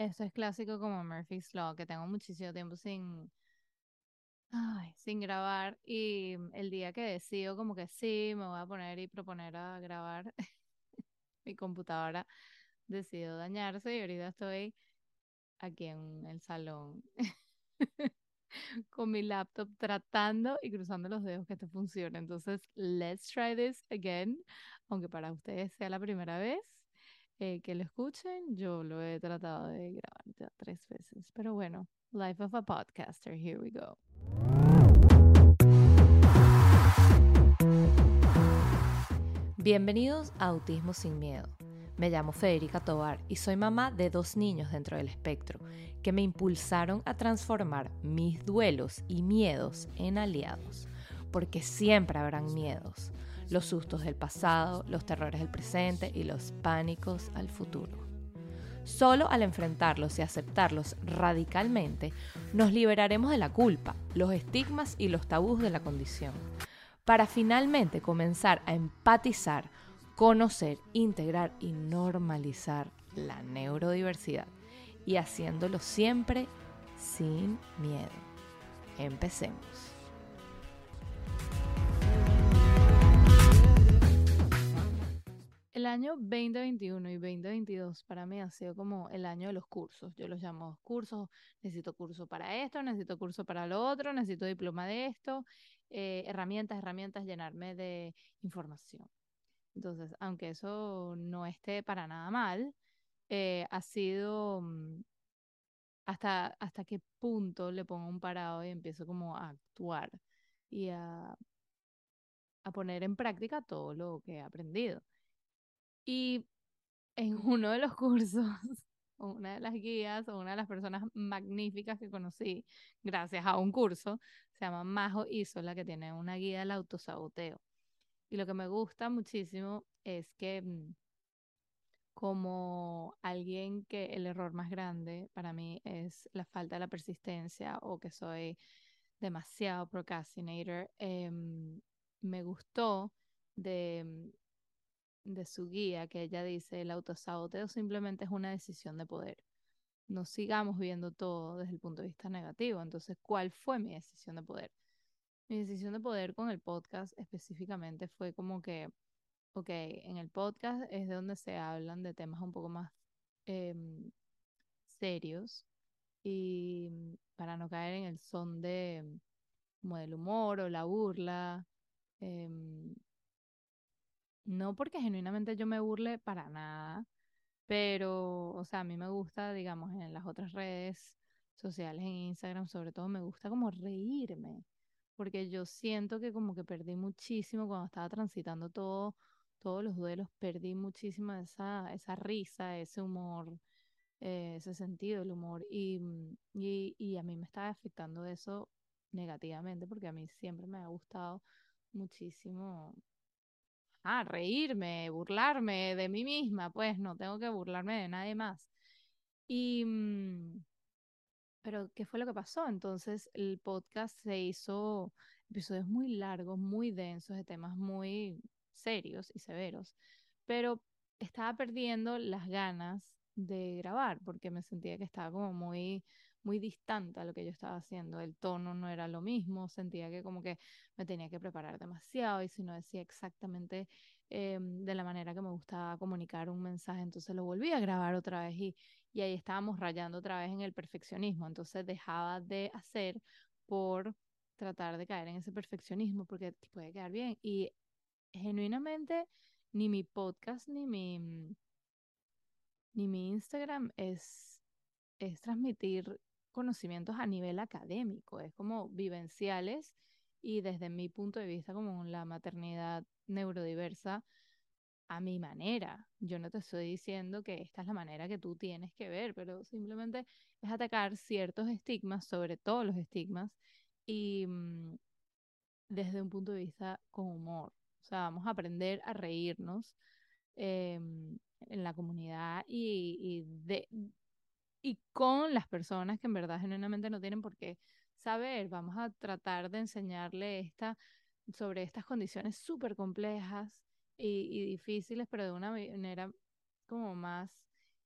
Eso es clásico como Murphy's Law, que tengo muchísimo tiempo sin, sin grabar y el día que decido como que sí, me voy a poner y proponer a grabar, mi computadora decidió dañarse y ahorita estoy aquí en el salón con mi laptop tratando y cruzando los dedos que esto funcione. Entonces, let's try this again, aunque para ustedes sea la primera vez. Eh, que lo escuchen, yo lo he tratado de grabar ya tres veces, pero bueno, life of a podcaster, here we go. Bienvenidos a Autismo sin Miedo. Me llamo Federica Tobar y soy mamá de dos niños dentro del espectro que me impulsaron a transformar mis duelos y miedos en aliados, porque siempre habrán miedos, los sustos del pasado, los terrores del presente y los pánicos al futuro. Solo al enfrentarlos y aceptarlos radicalmente, nos liberaremos de la culpa, los estigmas y los tabús de la condición, para finalmente comenzar a empatizar conocer, integrar y normalizar la neurodiversidad y haciéndolo siempre sin miedo. Empecemos. Año 2021 y 2022 para mí ha sido como el año de los cursos. Yo los llamo cursos. Necesito curso para esto, necesito curso para lo otro, necesito diploma de esto, eh, herramientas, herramientas, llenarme de información. Entonces, aunque eso no esté para nada mal, eh, ha sido mm, hasta, hasta qué punto le pongo un parado y empiezo como a actuar y a, a poner en práctica todo lo que he aprendido. Y en uno de los cursos, una de las guías o una de las personas magníficas que conocí gracias a un curso, se llama Majo Isola, que tiene una guía del autosaboteo. Y lo que me gusta muchísimo es que mm, como alguien que el error más grande para mí es la falta de la persistencia o que soy demasiado procrastinator, em, me gustó de, mm, de su guía que ella dice, el autosaboteo simplemente es una decisión de poder. No sigamos viendo todo desde el punto de vista negativo. Entonces, ¿cuál fue mi decisión de poder? Mi decisión de poder con el podcast específicamente fue como que, ok, en el podcast es donde se hablan de temas un poco más em, serios y para no caer en el son de como del humor o la burla. Em, no porque genuinamente yo me burle para nada, pero, o sea, a mí me gusta, digamos, en las otras redes sociales, en Instagram sobre todo, me gusta como reírme porque yo siento que como que perdí muchísimo cuando estaba transitando todo, todos los duelos, perdí muchísimo esa, esa risa, ese humor, eh, ese sentido del humor y, mm, y, y a mí me estaba afectando eso negativamente porque a mí siempre me ha gustado muchísimo ah, reírme, burlarme de mí misma, pues no tengo que burlarme de nadie más. Y, mm, pero, ¿qué fue lo que pasó? Entonces, el podcast se hizo episodios muy largos, muy densos, de temas muy serios y severos, pero estaba perdiendo las ganas de grabar porque me sentía que estaba como muy muy distante a lo que yo estaba haciendo. El tono no era lo mismo, sentía que como que me tenía que preparar demasiado y si no decía exactamente em, de la manera que me gustaba comunicar un mensaje, entonces lo volví a grabar otra vez y, y ahí estábamos rayando otra vez en el perfeccionismo. Entonces dejaba de hacer por tratar de caer en ese perfeccionismo porque puede quedar bien. Y genuinamente ni mi podcast ni mi, ni mi Instagram es, es transmitir conocimientos a nivel académico, es como vivenciales y desde mi punto de vista como la maternidad neurodiversa a mi manera. Yo no te estoy diciendo que esta es la manera que tú tienes que ver, pero simplemente es atacar ciertos estigmas, sobre todo los estigmas, y mm, desde un punto de vista con humor. O sea, vamos a aprender a reírnos em, en la comunidad y, y, de, y con las personas que en verdad genuinamente no tienen por qué saber. Vamos a tratar de enseñarle esta, sobre estas condiciones súper complejas y, difíciles, pero de una manera como más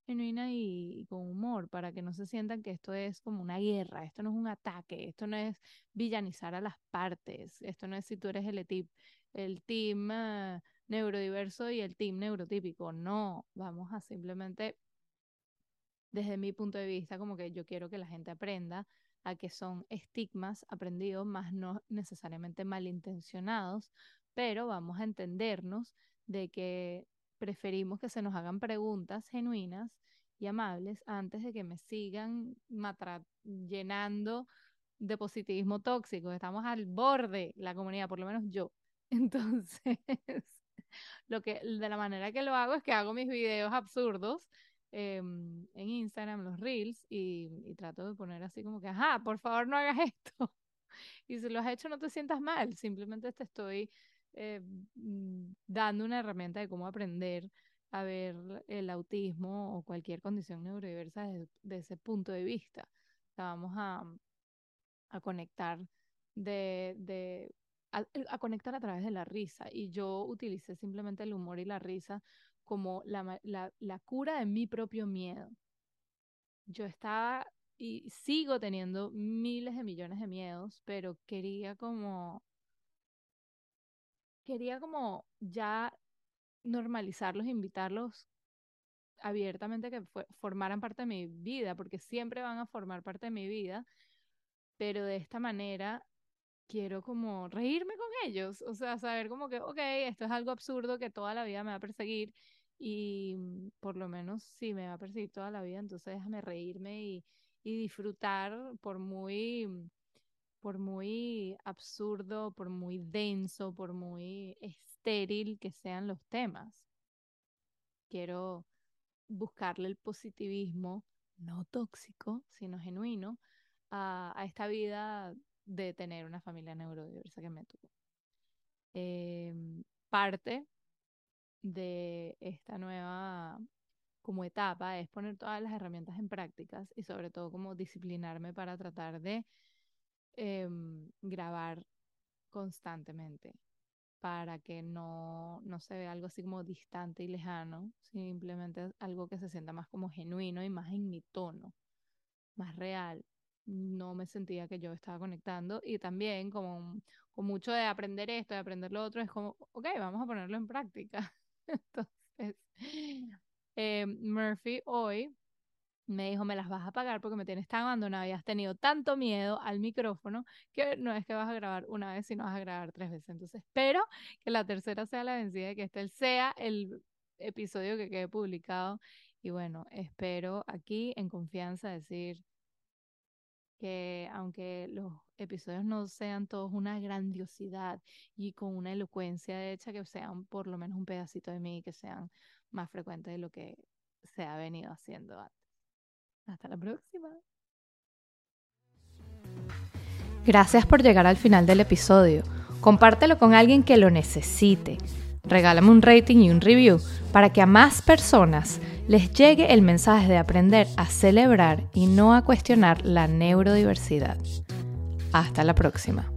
genuina y, con humor, para que no se sientan que esto es como una guerra, esto no es un ataque, esto no es villanizar a las partes, esto no es si tú eres el, el team eh, neurodiverso y el team neurotípico, no, vamos a simplemente, desde mi punto de vista, como que yo quiero que la gente aprenda a que son estigmas aprendidos, más no necesariamente malintencionados, pero vamos a entendernos de que preferimos que se nos hagan preguntas genuinas y amables antes de que me sigan llenando de positivismo tóxico. Estamos al borde, la comunidad, por lo menos yo. Entonces, lo que, de la manera que lo hago es que hago mis videos absurdos em, en Instagram, los reels, y, y, trato de poner así como que, ajá, por favor no hagas esto. Y si lo has hecho, no te sientas mal, simplemente te estoy eh, mm, dando una herramienta de cómo aprender a ver el autismo o cualquier condición neurodiversa desde, ese punto de vista. vamos a, a conectar de, de a, conectar a través de la risa. Y yo utilicé simplemente el humor y la risa como la, la, la cura de mi propio miedo. Yo estaba y sigo teniendo miles de millones de miedos, pero quería como quería como ya normalizarlos, invitarlos abiertamente que formaran parte de mi vida, porque siempre van a formar parte de mi vida, pero de esta manera quiero como reírme con ellos, o sea, saber como que, ok, esto es algo absurdo que toda la vida me va a perseguir y mm, por lo menos si me va a perseguir toda la vida, entonces déjame reírme y, y disfrutar por muy por muy absurdo, por muy denso, por muy estéril que sean los temas. Quiero buscarle el positivismo, no tóxico, sino genuino, a, esta vida de tener una familia neurodiversa que me tuvo. Em, parte de esta nueva como etapa es poner todas las herramientas en prácticas y sobre todo como disciplinarme para tratar de Em, grabar constantemente para que no, no se vea algo así como distante y lejano, simplemente algo que se sienta más como genuino y más en mi tono, más real. No me sentía que yo estaba conectando y también como con mucho de aprender esto, de aprender lo otro, es como, ok, vamos a ponerlo en práctica. Entonces, em, Murphy hoy me dijo, me las vas a pagar porque me tienes tan abandonada y has tenido tanto miedo al micrófono que no es que vas a grabar una vez, sino vas a grabar tres veces. Entonces, espero que la tercera sea la vencida y que este sea el episodio que quede publicado. Y bueno, espero aquí en confianza decir que aunque los episodios no sean todos una grandiosidad y con una elocuencia hecha, que sean por lo menos un pedacito de mí, que sean más frecuentes de lo que se ha venido haciendo antes. Hasta la próxima. Gracias por llegar al final del episodio. Compártelo con alguien que lo necesite. Regálame un rating y un review para que a más personas les llegue el mensaje de aprender a celebrar y no a cuestionar la neurodiversidad. Hasta la próxima.